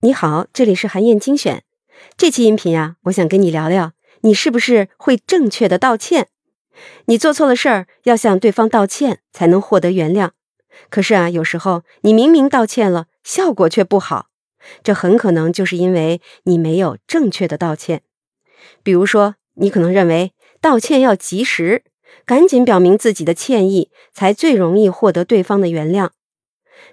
你好，这里是韩燕精选。这期音频呀，我想跟你聊聊，你是不是会正确的道歉？你做错了事儿，要向对方道歉才能获得原谅。可是啊，有时候你明明道歉了，效果却不好，这很可能就是因为你没有正确的道歉。比如说，你可能认为道歉要及时，赶紧表明自己的歉意，才最容易获得对方的原谅。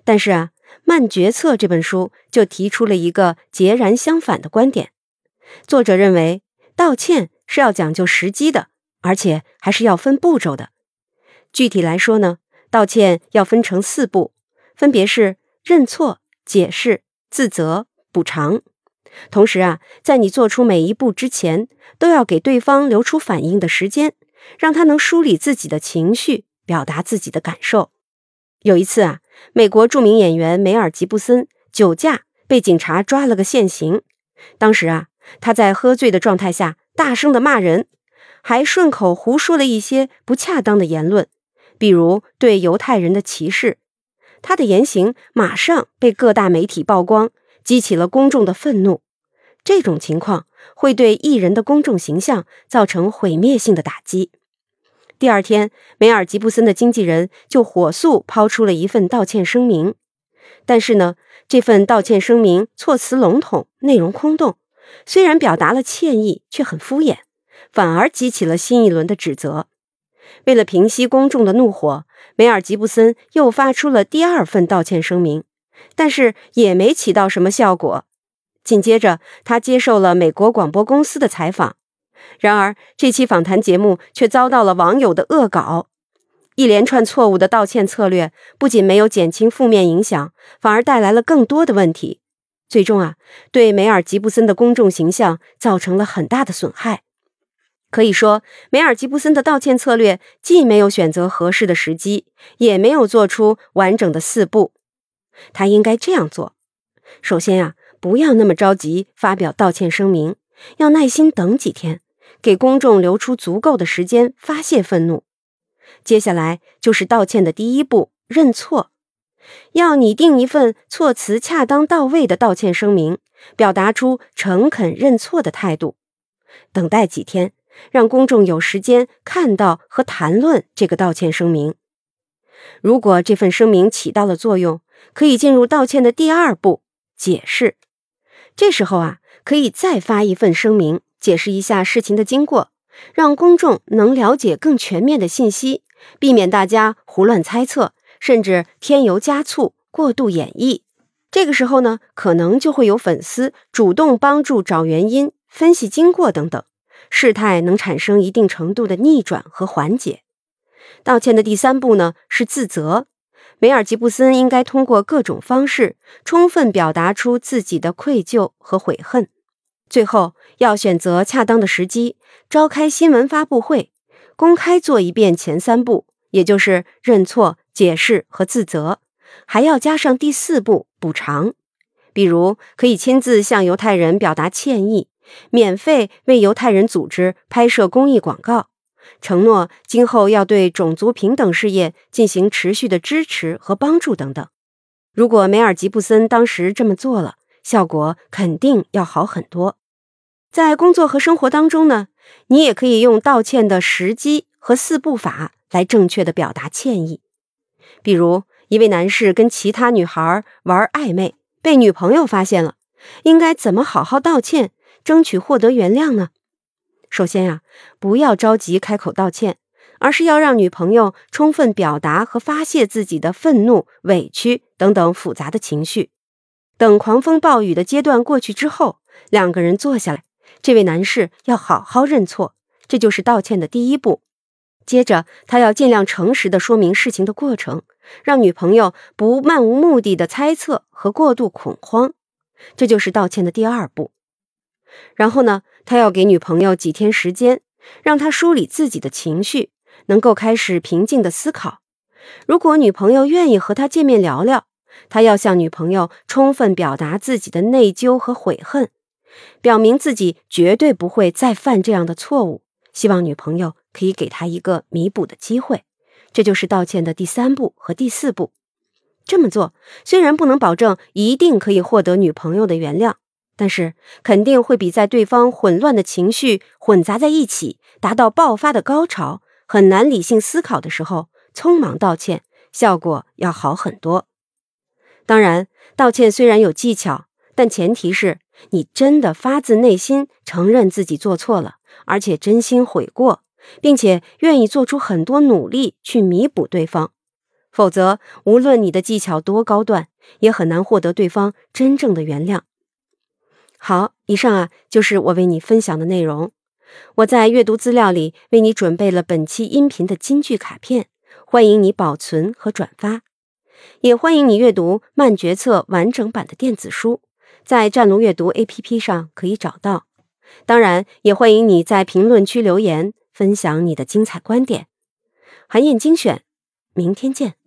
但是啊。《慢决策》这本书就提出了一个截然相反的观点。作者认为，道歉是要讲究时机的，而且还是要分步骤的。具体来说呢，道歉要分成四步，分别是认错、解释、自责、补偿。同时啊，在你做出每一步之前，都要给对方留出反应的时间，让他能梳理自己的情绪，表达自己的感受。有一次啊。美国著名演员梅尔吉布森酒驾被警察抓了个现行。当时啊，他在喝醉的状态下大声的骂人，还顺口胡说了一些不恰当的言论，比如对犹太人的歧视。他的言行马上被各大媒体曝光，激起了公众的愤怒。这种情况会对艺人的公众形象造成毁灭性的打击。第二天，梅尔吉布森的经纪人就火速抛出了一份道歉声明。但是呢，这份道歉声明措辞笼统，内容空洞，虽然表达了歉意，却很敷衍，反而激起了新一轮的指责。为了平息公众的怒火，梅尔吉布森又发出了第二份道歉声明，但是也没起到什么效果。紧接着，他接受了美国广播公司的采访。然而，这期访谈节目却遭到了网友的恶搞。一连串错误的道歉策略，不仅没有减轻负面影响，反而带来了更多的问题。最终啊，对梅尔吉布森的公众形象造成了很大的损害。可以说，梅尔吉布森的道歉策略既没有选择合适的时机，也没有做出完整的四步。他应该这样做：首先啊，不要那么着急发表道歉声明，要耐心等几天。给公众留出足够的时间发泄愤怒。接下来就是道歉的第一步，认错。要拟定一份措辞恰当到位的道歉声明，表达出诚恳认错的态度。等待几天，让公众有时间看到和谈论这个道歉声明。如果这份声明起到了作用，可以进入道歉的第二步，解释。这时候啊，可以再发一份声明。解释一下事情的经过，让公众能了解更全面的信息，避免大家胡乱猜测，甚至添油加醋、过度演绎。这个时候呢，可能就会有粉丝主动帮助找原因、分析经过等等，事态能产生一定程度的逆转和缓解。道歉的第三步呢是自责，梅尔吉布森应该通过各种方式，充分表达出自己的愧疚和悔恨。最后要选择恰当的时机，召开新闻发布会，公开做一遍前三步，也就是认错、解释和自责，还要加上第四步补偿。比如可以亲自向犹太人表达歉意，免费为犹太人组织拍摄公益广告，承诺今后要对种族平等事业进行持续的支持和帮助等等。如果梅尔吉布森当时这么做了，效果肯定要好很多。在工作和生活当中呢，你也可以用道歉的时机和四步法来正确的表达歉意。比如，一位男士跟其他女孩玩暧昧，被女朋友发现了，应该怎么好好道歉，争取获得原谅呢？首先呀，不要着急开口道歉，而是要让女朋友充分表达和发泄自己的愤怒、委屈等等复杂的情绪。等狂风暴雨的阶段过去之后，两个人坐下来。这位男士要好好认错，这就是道歉的第一步。接着，他要尽量诚实的说明事情的过程，让女朋友不漫无目的的猜测和过度恐慌，这就是道歉的第二步。然后呢，他要给女朋友几天时间，让她梳理自己的情绪，能够开始平静的思考。如果女朋友愿意和他见面聊聊，他要向女朋友充分表达自己的内疚和悔恨。表明自己绝对不会再犯这样的错误，希望女朋友可以给他一个弥补的机会。这就是道歉的第三步和第四步。这么做虽然不能保证一定可以获得女朋友的原谅，但是肯定会比在对方混乱的情绪混杂在一起，达到爆发的高潮，很难理性思考的时候，匆忙道歉效果要好很多。当然，道歉虽然有技巧，但前提是你真的发自内心承认自己做错了，而且真心悔过，并且愿意做出很多努力去弥补对方。否则，无论你的技巧多高段，也很难获得对方真正的原谅。好，以上啊就是我为你分享的内容。我在阅读资料里为你准备了本期音频的金句卡片，欢迎你保存和转发。也欢迎你阅读《慢决策》完整版的电子书，在战龙阅读 APP 上可以找到。当然，也欢迎你在评论区留言，分享你的精彩观点。韩燕精选，明天见。